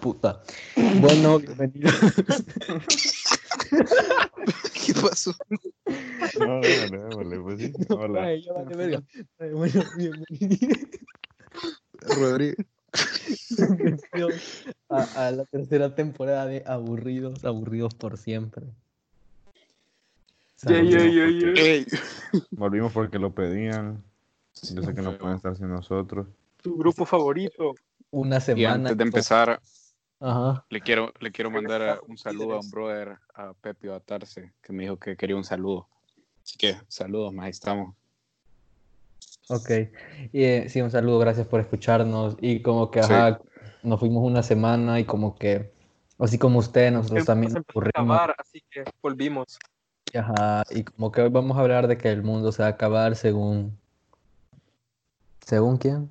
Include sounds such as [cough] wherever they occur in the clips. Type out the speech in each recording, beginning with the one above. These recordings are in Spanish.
puta. Bueno, [laughs] bienvenido. [laughs] ¿Qué pasó? No, déjale, déjale, pues sí. Hola. Ay, ya vale verga. Ay, Bueno, bienvenido Rodrigo. a, a la tercera temporada de Aburridos, Aburridos por siempre. Yeah, yeah, yeah, yeah. Ey, Volvimos porque lo pedían. Yo sé que no pueden estar sin nosotros. Tu grupo favorito. Una y semana. antes de empezar, Ajá. le quiero, le quiero mandar a- un saludo a un brother, a Pepe Batarse, que me dijo que quería un saludo. Así que, saludos, más ahí estamos. Ok. Y, eh, sí, un saludo, gracias por escucharnos. Y como que, Sí. ajá, nos fuimos una semana y como que, así como usted, nosotros también a nos aburrimos. acabar, así que volvimos. Ajá, y como que hoy vamos a hablar de que el mundo se va a acabar según... ¿Según quién?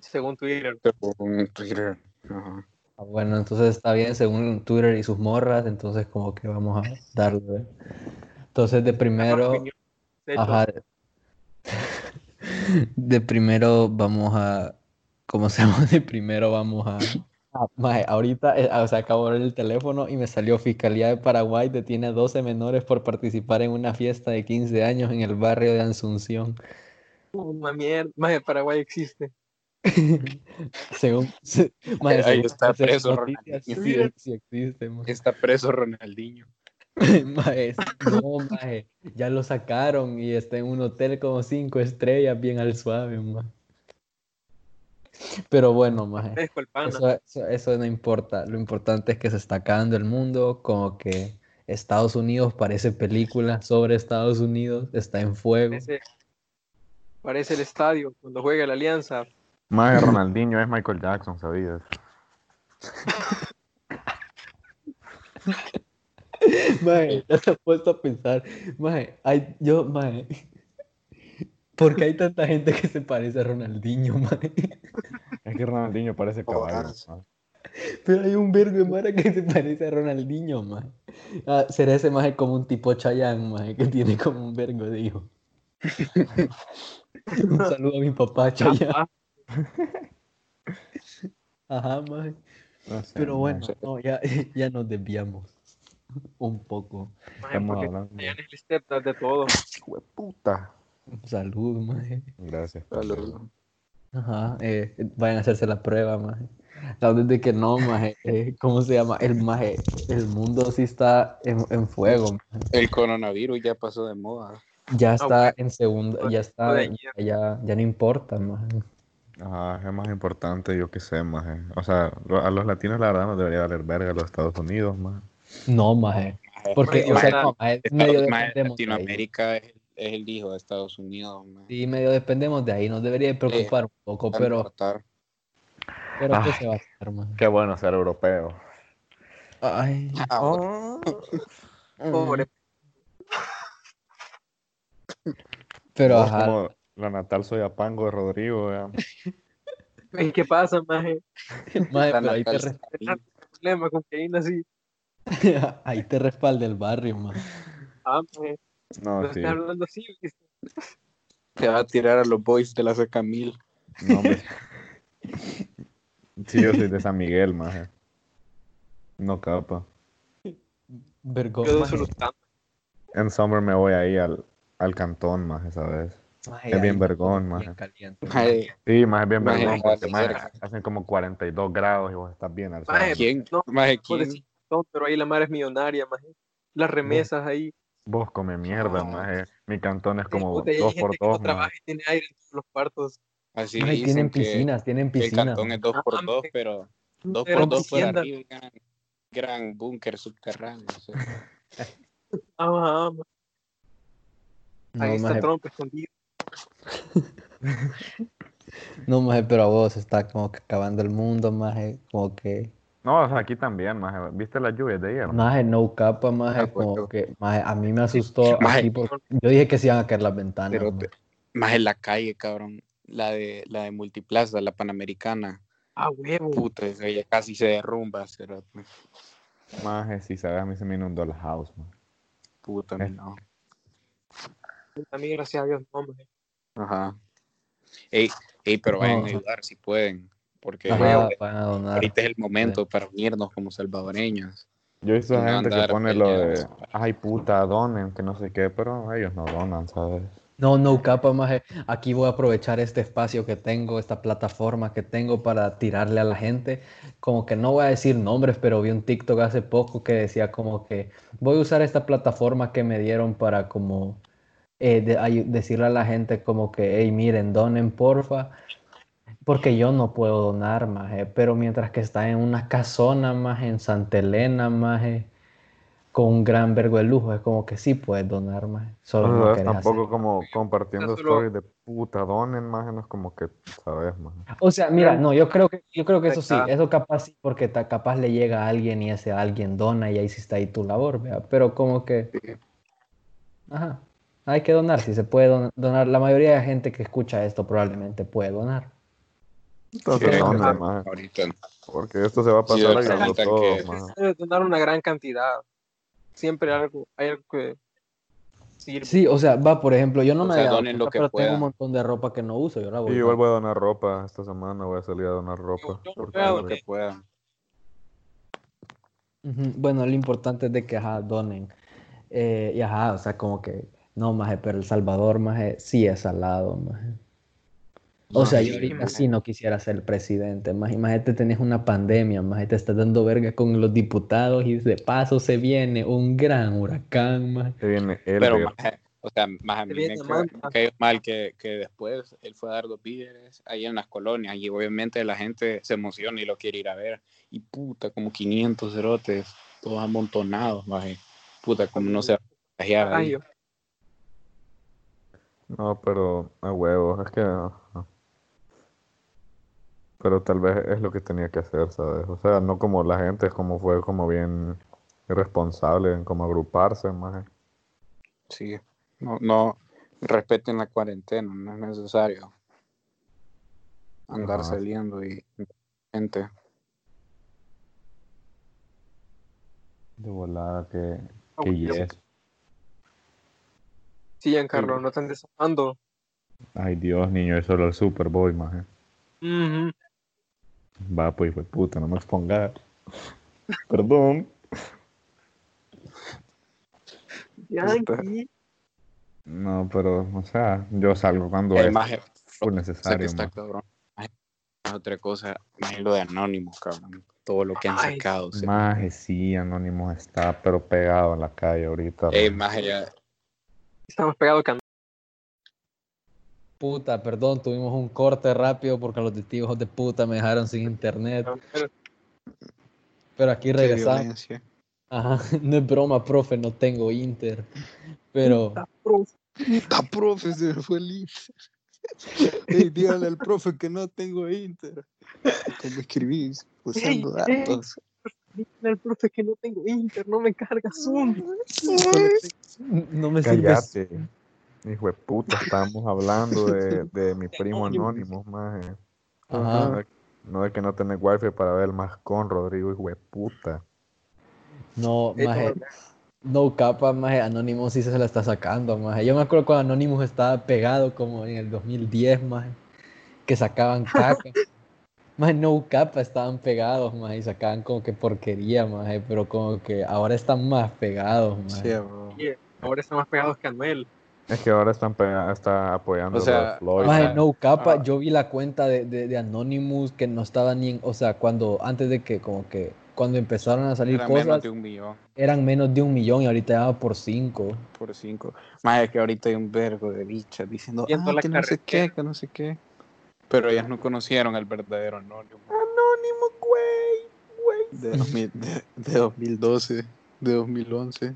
Según Twitter. Un Twitter. Ajá. Ah, Bueno, entonces está bien, según Twitter y sus morras, entonces como que vamos a darle. Entonces de primero, De hecho, ajá, [laughs] de primero vamos a, ¿cómo se llama? De primero vamos a, ah, maje, ahorita, eh, o sea, acabo de ver el teléfono y me salió Fiscalía de Paraguay detiene a 12 menores por participar en una fiesta de 15 años en el barrio de Asunción. una mierda. Paraguay existe. [laughs] Según, se- [laughs] maje, Ahí según está preso noticias, sí, Ronaldinho. sí existe, maje. Está preso Ronaldinho. [laughs] No, maje, ya lo sacaron y está en un hotel como cinco estrellas, bien al suave. Pero bueno, pana. eso, eso- eso no importa. Lo importante es que se está acabando el mundo, como que Estados Unidos parece película sobre Estados Unidos, está en fuego. Parece, parece el estadio cuando juega la Alianza. Más de [laughs] Ronaldinho es Michael Jackson, ¿sabías? Maje, ya te he puesto a pensar, maje, hay, yo, maje, ¿por qué hay tanta gente que se parece a Ronaldinho, maje? Es que Ronaldinho parece caballo. Pero hay un vergo de mara que se parece a Ronaldinho, maje. Ah, será ese maje como un tipo Chayanne, maje, que tiene como un vergo de hijo. [laughs] un saludo a mi papá Chayanne. Ah, [laughs] Ajá, maje. No sé, Pero no bueno, sé. no, ya, [laughs] ya nos desviamos un poco. maje, Estamos hablando. El stepdad de todo. Puta. Salud, maje. Gracias. Saludos. Ajá, eh, vayan a hacerse la prueba, maje. La de que no, maje. eh, ¿cómo se llama? El maje, el mundo sí está en, en fuego. maje. El coronavirus ya pasó de moda. Ya está bueno. en segunda, ya está, de ayer. ya, ya no importa, maje. Ajá, es más importante, yo qué sé, más. O sea, a los latinos la verdad no debería valer verga a los Estados Unidos, más. No, maje. Porque, Maje, o sea, maje, no, maje, medio Más dependemos de ahí. Latinoamérica es, es el hijo de Estados Unidos. man. Sí, medio dependemos de ahí. Nos debería preocupar un poco, pero, importar. pero ¿qué se va a hacer, maje? Qué bueno ser europeo. Ay. Ah, oh. [laughs] Pobre. Pero, ajá, como la natal soy Apango de Rodrigo. [laughs] ¿Y qué pasa, maje? [laughs] maje, La pero ahí te, natal res- Sarín. Problema con que así. [laughs] ahí te respalda el barrio, maje. Ah, maje. No, No sí. estás hablando así. ¿viste? Te va a tirar a los boys de la Camil. No, hombre. Sí, yo soy de San Miguel, maje. No capa. Vergón, Yo maje. En summer me voy ahí al, al cantón, maje, ¿sabes? Maje, Es bien vergón, bien maje. caliente. Ay, Sí, más es bien Maje, vergón porque maje, hacen como 42 grados y vos estás bien al Maje, sol. ¿Quién? No, Maje, ¿quién? pero ahí la madre es millonaria, maje. Las remesas ahí. Vos come mierda, Ah. maje. Mi cantón es como Puta, y hay 2 gente por que no 2 trabaja y tiene aire en todos los cuartos. Así Maje, dicen tienen que, piscinas, tienen que el cantón es 2 Ah, por 2 maje. pero 2 Pero por 2 por arriba, gran, gran búnker subterráneo. o sea. [laughs] Ah. No, Ahí está Trump escondido. [laughs] no, maje, pero a vos está como que acabando el mundo, maje, como que, No, o sea, aquí también, maje. ¿Viste las lluvias de ayer? maje, no capa, maje, Ah, como que, maje, a mí me asustó Maje. aquí porque yo dije que se iban a caer las ventanas, Pero maje. en la calle, cabrón. La de, la de Multiplaza, la Panamericana. Ah, huevo. Puta, esa ya casi se derrumba. cerote. Maje, si sabes, a mí se me inundó la house, maje. Puta, Eh. no. A mí, gracias a Dios, no, maje. Ajá. Ey, ey, pero vayan No. a ayudar si pueden. porque Ajá, van a donar. ahorita es el momento para unirnos como salvadoreños. Yo he visto gente que pone lo de, ay puta, donen, que no sé qué, pero ellos no donan, ¿sabes? No, no, capa, maje. Aquí voy a aprovechar este espacio que tengo, esta plataforma que tengo para tirarle a la gente. Como que no voy a decir nombres, pero vi un TikTok hace poco que decía como que voy a usar esta plataforma que me dieron para como eh, de- decirle a la gente como que, hey, miren, donen porfa. Porque yo no puedo donar, maje. Pero mientras que está en una casona, maje, en Santa Elena, maje, con un gran vergo de lujo, es como que sí puedes donar, maje. Solo no ¿Sabes? querés Tampoco hacer. como compartiendo No solo- stories de puta, donen más, no es como que, ¿sabes? Más. O sea, mira, no, yo creo que, yo creo que eso sí, eso capaz sí, porque ta- capaz le llega a alguien y ese alguien dona y ahí sí está ahí tu labor. Pero como que, ajá, hay que donar, si se puede don- donar. La mayoría de gente que escucha esto probablemente puede donar. Entonces, Sí, Ahorita. porque esto se va a Sí, pasar ahorita ayudando que- todos, más. Debe donar una gran cantidad. Siempre algo, hay algo que sirve. Sí, o sea, va, por ejemplo, yo no O me sea, donen lo que pero tengo un montón de ropa que no uso, yo la voy Y a yo vuelvo a donar ropa esta semana, voy a salir a donar ropa. yo porque- Lo que puedan. Ujú, Bueno, lo importante es de que, ajá, donen. Eh, y ajá, o sea, como que, no, maje, pero El Salvador, maje, sí es salado, maje. O sea, yo ahorita sí no quisiera ser presidente, más imagínate tenés una pandemia, más te estás dando verga con los diputados y de paso se viene un gran huracán, más. Se viene el Pero, maje, o sea, más a mí me cayó mal que, que después él fue a dar los víveres ahí en las colonias y obviamente la gente se emociona y lo quiere ir a ver. Y puta, como 500 cerotes, todos amontonados, maje. Puta, como no se va a contagiar ahí. Ay, yo- No, pero a huevos, es que... ajá. Pero tal vez es lo que tenía que hacer, ¿sabes? O sea, no como la gente, como fue como bien irresponsable en como agruparse, más. Sí, no, no respeten la cuarentena, no es necesario andar Ajá. saliendo y gente. De volada que, Ah, que bueno. yes. Sí, Giancarlo, no están desarmando. Ay Dios, niño, eso era el Super Bowl, maje. Ujú. Va, pues, fue puta, no me expongas. Perdón. Yankee. No, pero, o sea, yo salgo cuando El es maje, full necesario, está maje. cabrón. Maje, es otra cosa, más lo de Anonymous, cabrón. Todo lo que han sacado. o sea. Maje, sí, Anonymous está, pero pegado en la calle ahorita. Ey, maje. maje, ya, Está más pegado que a- Puta, perdón, tuvimos un corte rápido porque los testigos de puta me dejaron sin internet, pero aquí regresamos. Ajá, [laughs] no es broma, profe, no tengo inter, pero... Puta, profe, se me fue el Inter. [laughs] Ey, dígale al profe que no tengo Inter. ¿Cómo escribís? Usando Ey, ey. Dile al profe que no tengo Inter, no me carga Zoom. No me Cállate. Hijo de puta, estábamos hablando de, de mi primo Anonymous, maje. Ajá. No de- que no tenés wifi para ver más con Rodrigo, hijo de puta. No, Eh, maje, como- no capa, maje, Anonymous sí se la está sacando, maje. Yo me acuerdo cuando Anonymous estaba pegado como en el 2010, maje, que sacaban [laughs] caca. Maje, no capa estaban pegados, maje, y sacaban como que porquería, maje, pero como que ahora están más pegados, maje. Sí, Ahora están más pegados que Anuel. Es que ahora están está apoyando O sea, a Floyd. Maje, no capa, Ajá. yo vi la cuenta de, de, de Anonymous que no estaba ni en, o sea, cuando, antes de que, como que, cuando empezaron a salir Era cosas, menos de un millón eran menos de un millón y ahorita ya por cinco. por cinco. Más es que ahorita hay un vergo de bichas diciendo ah, que no sé qué, que no sé qué. Pero ellas no conocieron el verdadero Anónimo. Anónimo, güey, güey. De, 2000 de, de 2012, de 2011.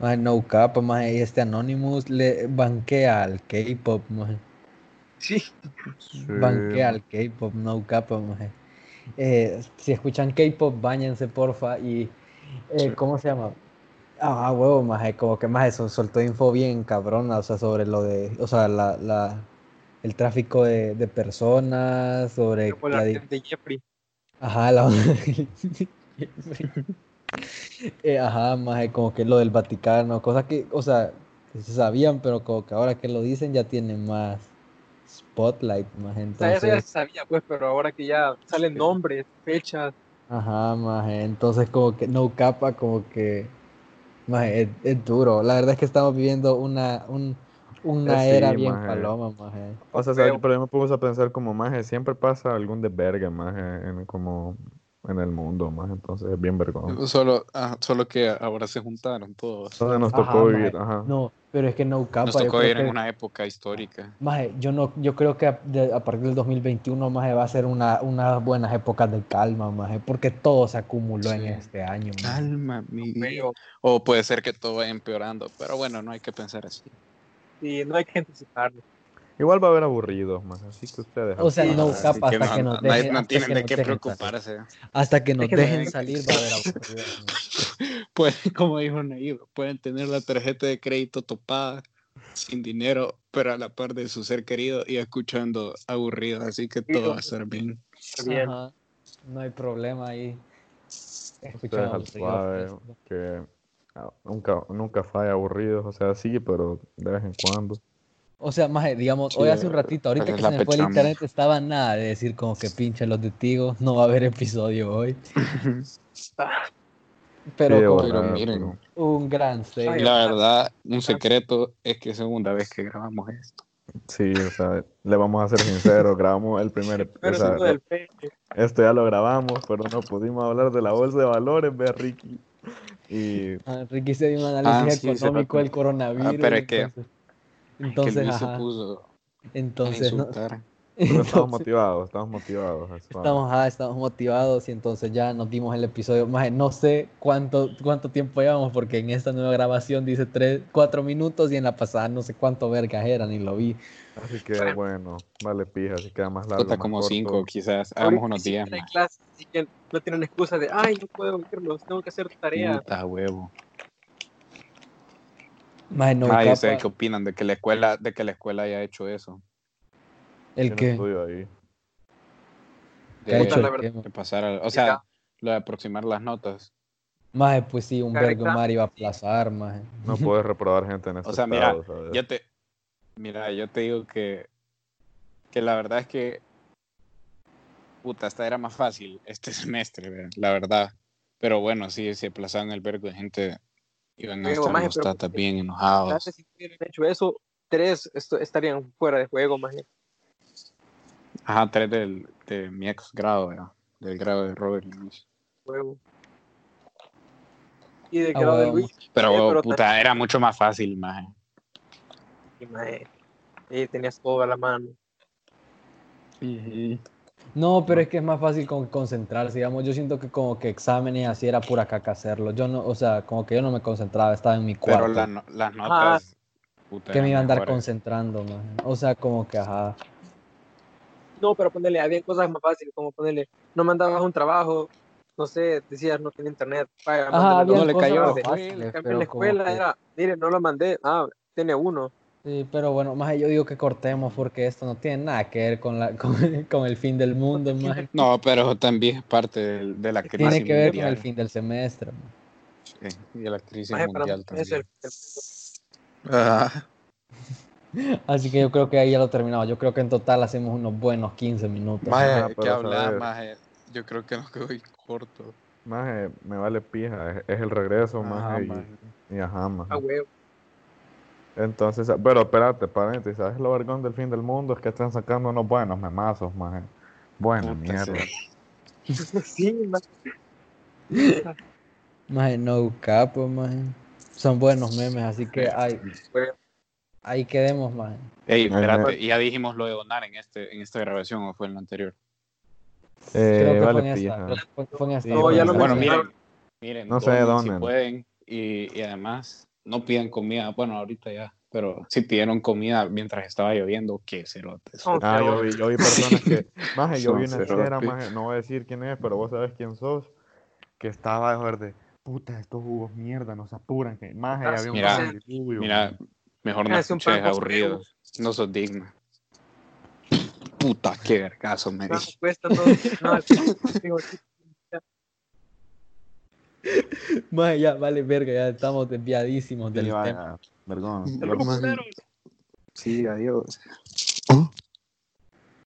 Maje, no capa, maje, y este Anonymous le banquea al K-pop, maje. Sí. Sí, Banquea al K-pop, no capa, maje. Eh, si escuchan K-pop, bañense, porfa. Y, eh, Sí. ¿cómo se llama? Ah, huevo, maje, como que más eso, soltó info bien cabrona, o sea, sobre lo de, o sea, la, la, el tráfico de, de personas, sobre Como la la de Jeffrey. Ajá, la [laughs] Eh, ajá, maje, como que lo del Vaticano, cosas que, o sea, que se sabían, pero como que ahora que lo dicen ya tienen más Spotlight, maje. O sea, eso ya Entonces, se sabía, pues, pero ahora que ya salen nombres, fechas, ajá, maje. Entonces, como que no capa, como que, maje, es, es duro. La verdad es que estamos viviendo una, un, una Eh, sí, era bien maje. paloma, maje. O sea, pero yo me puse a pensar como maje, siempre pasa algún desvergue maje, en como en el mundo, maje, entonces es bien vergonzoso. Solo, ah, solo que ahora se juntaron todos. Entonces nos Ajá, tocó maje. vivir, ajá. No, pero es que no capa, Nos tocó creo ir en que- una época histórica. Maje, yo no, yo creo que a, de- a partir del 2021, maje, va a ser una, unas buenas épocas de calma, maje, porque todo se acumuló en Sí. este año, maje. Calma, mi O puede ser que todo vaya empeorando, pero bueno, no hay que pensar así. Y no hay que anticiparlo. Igual va a haber aburridos, maje, así que ustedes. O sea, no así capa que hasta que nos dejen- no tienen de qué preocuparse. Hasta que nos dejen salir va a haber aburridos. [laughs] Pueden, como dijo Naive, pueden tener la tarjeta de crédito topada sin dinero, pero a la par de su ser querido y escuchando aburrido, así que todo va a estar bien. Bien. Ajá, No hay problema ahí. Al aburridos, suave, pues. que nunca, nunca falla aburridos, o sea, sí, pero de vez en cuando. O sea, maje, digamos, Sí, hoy hace un ratito, ahorita esa que se me fue el internet, estaba nada de decir como que pinche los de Tigo, no va a haber episodio hoy. Pero Sí, como Pero miren, un gran save. la verdad, un secreto es que es segunda vez que grabamos esto. Sí, o sea, le vamos a ser sinceros, grabamos el primer, Pero o sea, del esto ya lo grabamos, pero no pudimos hablar de la bolsa de valores, ve Ricky. Y Ah, Ricky se dio un análisis Ah, sí, económico del coronavirus. Ah, pero es que- entonces, entonces, ajá, puso entonces, no-. Pero estamos entonces, motivados, estamos motivados. estamos, ajá, estamos motivados y entonces ya nos dimos el episodio. Maje, no sé cuánto, cuánto tiempo llevamos porque en esta nueva grabación dice 3, 4 minutos y en la pasada no sé cuánto vergas era, ni lo vi. Así que bueno, vale pija, así queda más largo. Más como corto. cinco, quizás. Hagamos unos sí días tienen más. clases, así que no tienen excusa de, ay, no puedo verlos, tengo que hacer tarea. Puta huevo. Maje, no, Ay, ¿ustedes qué opinan de que la escuela, de que la escuela haya hecho eso? El que estudio ahí. ¿Qué ha De, hecho la el verdad. qué, de pasar a- o sea, lo de aproximar las notas. Maje, pues sí, un vergo mar iba a aplazar, maje. No [laughs] puedes reprobar gente en este O sea, mira, estado, ¿sabes? Yo te, mira, yo te digo que, que la verdad es que, puta, esta era más fácil este [laughs] semestre, la verdad. Pero bueno, sí, se aplazaban el vergo de gente, iban a estar los tatas bien enojados. Si hubieran hecho eso, tres esto- estarían fuera de juego, más Ajá, tres del, de mi ex grado, ¿verdad? del grado de Robert y Luis. juego. Y del Ah, grado de huevo. Luis, Pero, Eh, pero puta, era mucho más fácil, maje. y, maje, y tenías todo a la mano. No, pero es que es más fácil con concentrarse, digamos, yo siento que como que exámenes así era pura caca hacerlo. Yo no, o sea, como que yo no me concentraba, estaba en mi cuarto. Pero la no- las notas, puta, que me iba a andar mejores. concentrando, maje. O sea, como que ajá. No, pero ponerle, había cosas más fáciles, como ponerle, no mandabas un trabajo, no sé, decías no tenía internet, vaya, Ajá, no le cayó más de- fáciles, En cambio, pero en la escuela que- era, mire, no lo mandé, ah, tiene uno. Sí, pero bueno, más yo digo que cortemos porque esto no tiene nada que ver con, la, [laughs] con, con el fin del mundo, maje. No, pero también es parte del- de, la crisis Tiene que ver con mundial. el fin del semestre. maje. Sí, y de la crisis mundial también. es el- Ah, Así que yo creo que ahí ya lo terminamos. Yo creo que en total hacemos unos buenos 15 minutos. Maje, Ajá, ¿qué pero hablas, saber. maje? Yo creo que nos quedó corto. Maje, me vale pija, es, es el regreso, Ajá, maje, y- maje. y, ajá, maje. Ah, huevo. Entonces, pero espérate, paréntesis, ¿sabes lo vergón del fin del mundo? Es que están sacando unos buenos memazos, maje. Buena Puta, mierda. sí. [laughs] sí, Maje, no capo, maje. Son buenos memes, así que Bueno. Ahí quedemos, maje. Ey, espérate, ¿y ya dijimos lo de donar en, este, en esta grabación o fue en la anterior? Eh, Creo que vale fue en esta. Fue, fue en esta. Sí, No, ya lo bueno, miren, miren, No se donen si pueden y, y además no pidan comida, bueno, ahorita ya, pero si pidieron comida mientras estaba lloviendo, qué cerotes. Son Ah, yo vi, yo vi personas que, maje, yo vi una cerotes. maje, no voy a decir quién es, pero vos sabes quién sos, que estaba de verde, puta, estos jugos mierda, nos apuran, que maje, Ah, había un mira, Mira. Mejor no un escuches pan con aburrido, no sos digna. Puta, qué vergazo me No, cuesta todo. No, [laughs] Maje, ya, vale, verga, ya estamos desviadísimos del Sí, tema. vaya, pusieron. Sí, adiós.